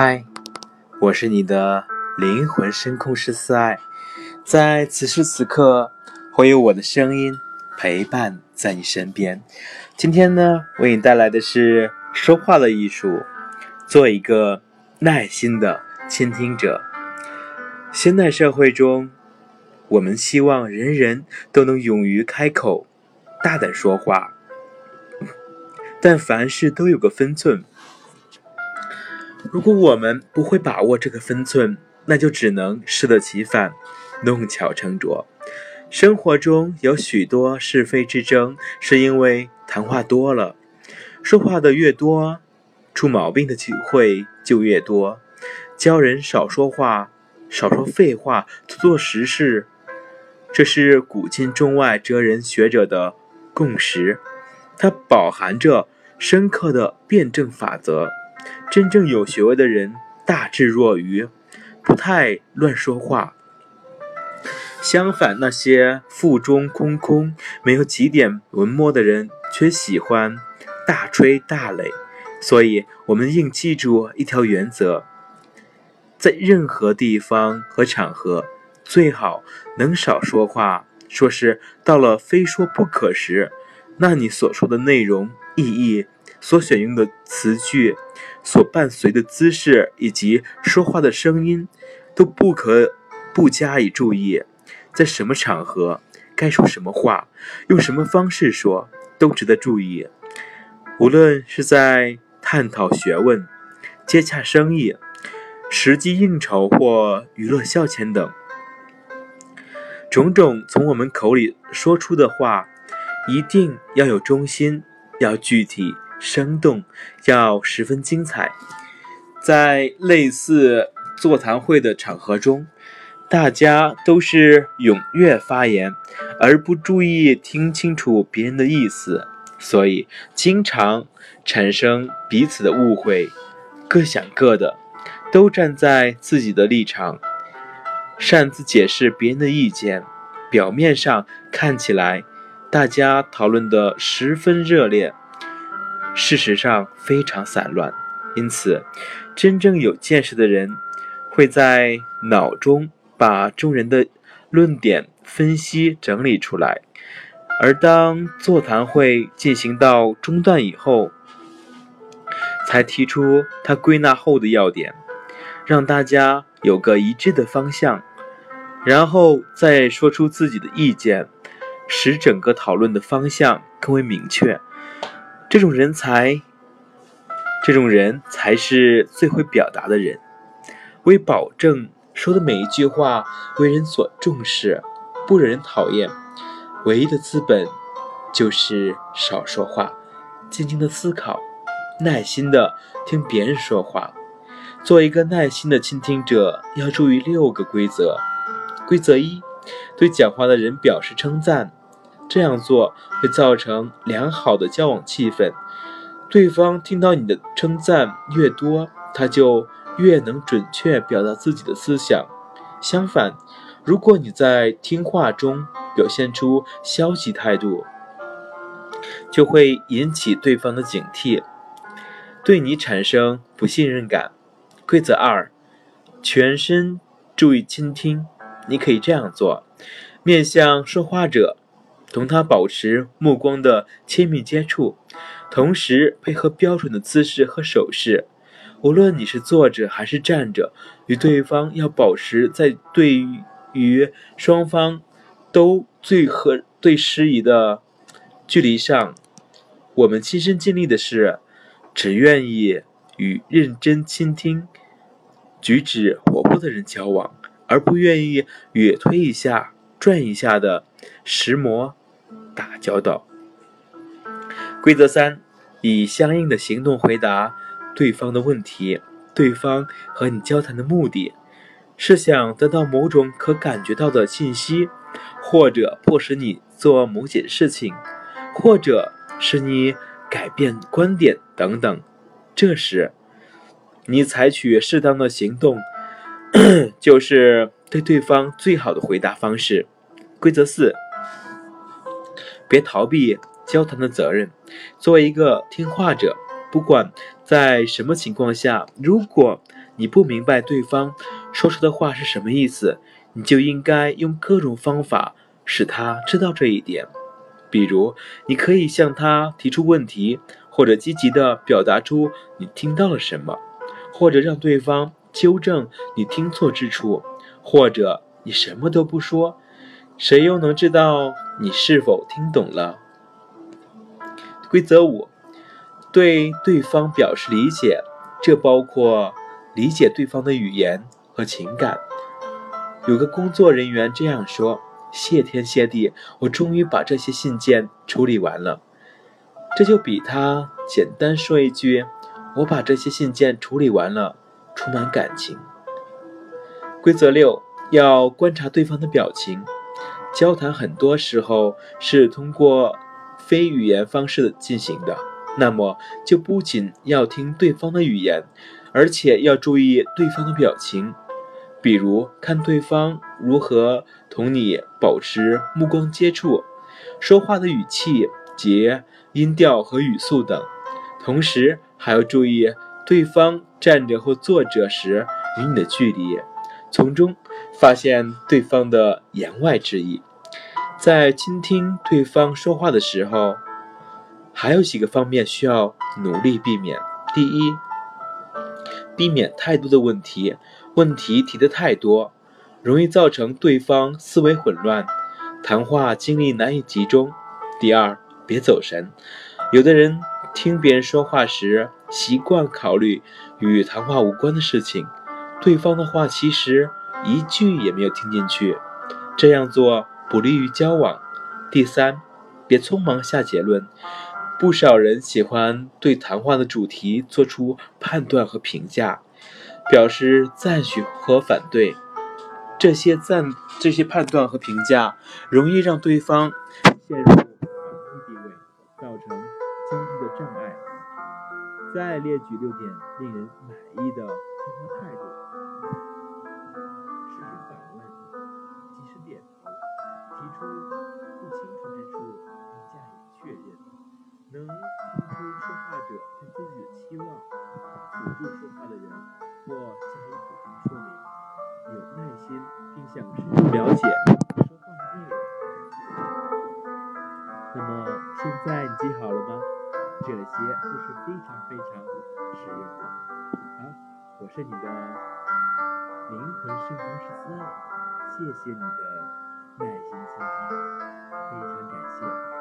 嗨，我是你的灵魂声控师四爱，在此时此刻，会有我的声音陪伴在你身边。今天呢，为你带来的是说话的艺术，做一个耐心的倾听者。现代社会中，我们希望人人都能勇于开口，大胆说话，但凡事都有个分寸。如果我们不会把握这个分寸，那就只能适得其反，弄巧成拙。生活中有许多是非之争，是因为谈话多了，说话的越多，出毛病的机会就越多。教人少说话，少说废话，多做实事，这是古今中外哲人学者的共识，它饱含着深刻的辩证法则。真正有学问的人，大智若愚，不太乱说话。相反，那些腹中空空、没有几点文墨的人，却喜欢大吹大擂。所以，我们应记住一条原则：在任何地方和场合，最好能少说话。说是到了非说不可时，那你所说的内容、意义。所选用的词句，所伴随的姿势，以及说话的声音，都不可不加以注意。在什么场合该说什么话，用什么方式说，都值得注意。无论是在探讨学问、接洽生意、实际应酬或娱乐消遣等，种种从我们口里说出的话，一定要有中心，要具体。生动，要十分精彩。在类似座谈会的场合中，大家都是踊跃发言，而不注意听清楚别人的意思，所以经常产生彼此的误会，各想各的，都站在自己的立场，擅自解释别人的意见。表面上看起来，大家讨论的十分热烈。事实上非常散乱，因此，真正有见识的人会在脑中把众人的论点分析整理出来，而当座谈会进行到中段以后，才提出他归纳后的要点，让大家有个一致的方向，然后再说出自己的意见，使整个讨论的方向更为明确。这种人才，这种人才是最会表达的人。为保证说的每一句话为人所重视，不惹人讨厌，唯一的资本就是少说话，静静的思考，耐心的听别人说话。做一个耐心的倾听者，要注意六个规则。规则一：对讲话的人表示称赞。这样做会造成良好的交往气氛，对方听到你的称赞越多，他就越能准确表达自己的思想。相反，如果你在听话中表现出消极态度，就会引起对方的警惕，对你产生不信任感。规则二：全身注意倾听。你可以这样做：面向说话者。同他保持目光的亲密接触，同时配合标准的姿势和手势。无论你是坐着还是站着，与对方要保持在对于双方都最合最适宜的距离上。我们亲身经历的是，只愿意与认真倾听、举止活泼的人交往，而不愿意与推一下、转一下的石磨。打交道。规则三：以相应的行动回答对方的问题。对方和你交谈的目的是想得到某种可感觉到的信息，或者迫使你做某件事情，或者使你改变观点等等。这时，你采取适当的行动，就是对对方最好的回答方式。规则四。别逃避交谈的责任。作为一个听话者，不管在什么情况下，如果你不明白对方说出的话是什么意思，你就应该用各种方法使他知道这一点。比如，你可以向他提出问题，或者积极地表达出你听到了什么，或者让对方纠正你听错之处，或者你什么都不说，谁又能知道你是否听懂了？规则五：对对方表示理解，这包括理解对方的语言和情感。有个工作人员这样说。谢天谢地，我终于把这些信件处理完了。这就比他简单说一句“我把这些信件处理完了”充满感情。规则六：要观察对方的表情。交谈很多时候是通过非语言方式进行的，那么就不仅要听对方的语言，而且要注意对方的表情。比如看对方如何同你保持目光接触，说话的语气、节、音调和语速等，同时还要注意对方站着或坐着时与你的距离，从中发现对方的言外之意。在倾听对方说话的时候，还有几个方面需要努力避免：第一，避免太多的问题。问题提的太多，容易造成对方思维混乱，谈话精力难以集中。第二，别走神。有的人听别人说话时，习惯考虑与谈话无关的事情，对方的话其实一句也没有听进去，这样做不利于交往。第三，别匆忙下结论。不少人喜欢对谈话的主题做出判断和评价。表示赞许和反对，这些赞、这些判断和评价，容易让对方陷入防御地位，造成交际的障碍。再列举六点令人满意的听话态度：想深入了解说话的内容。那么现在你记好了吗？这些都是非常非常实用的。好，我是你的灵魂圣光十四，谢谢你的耐心倾听，非常感谢。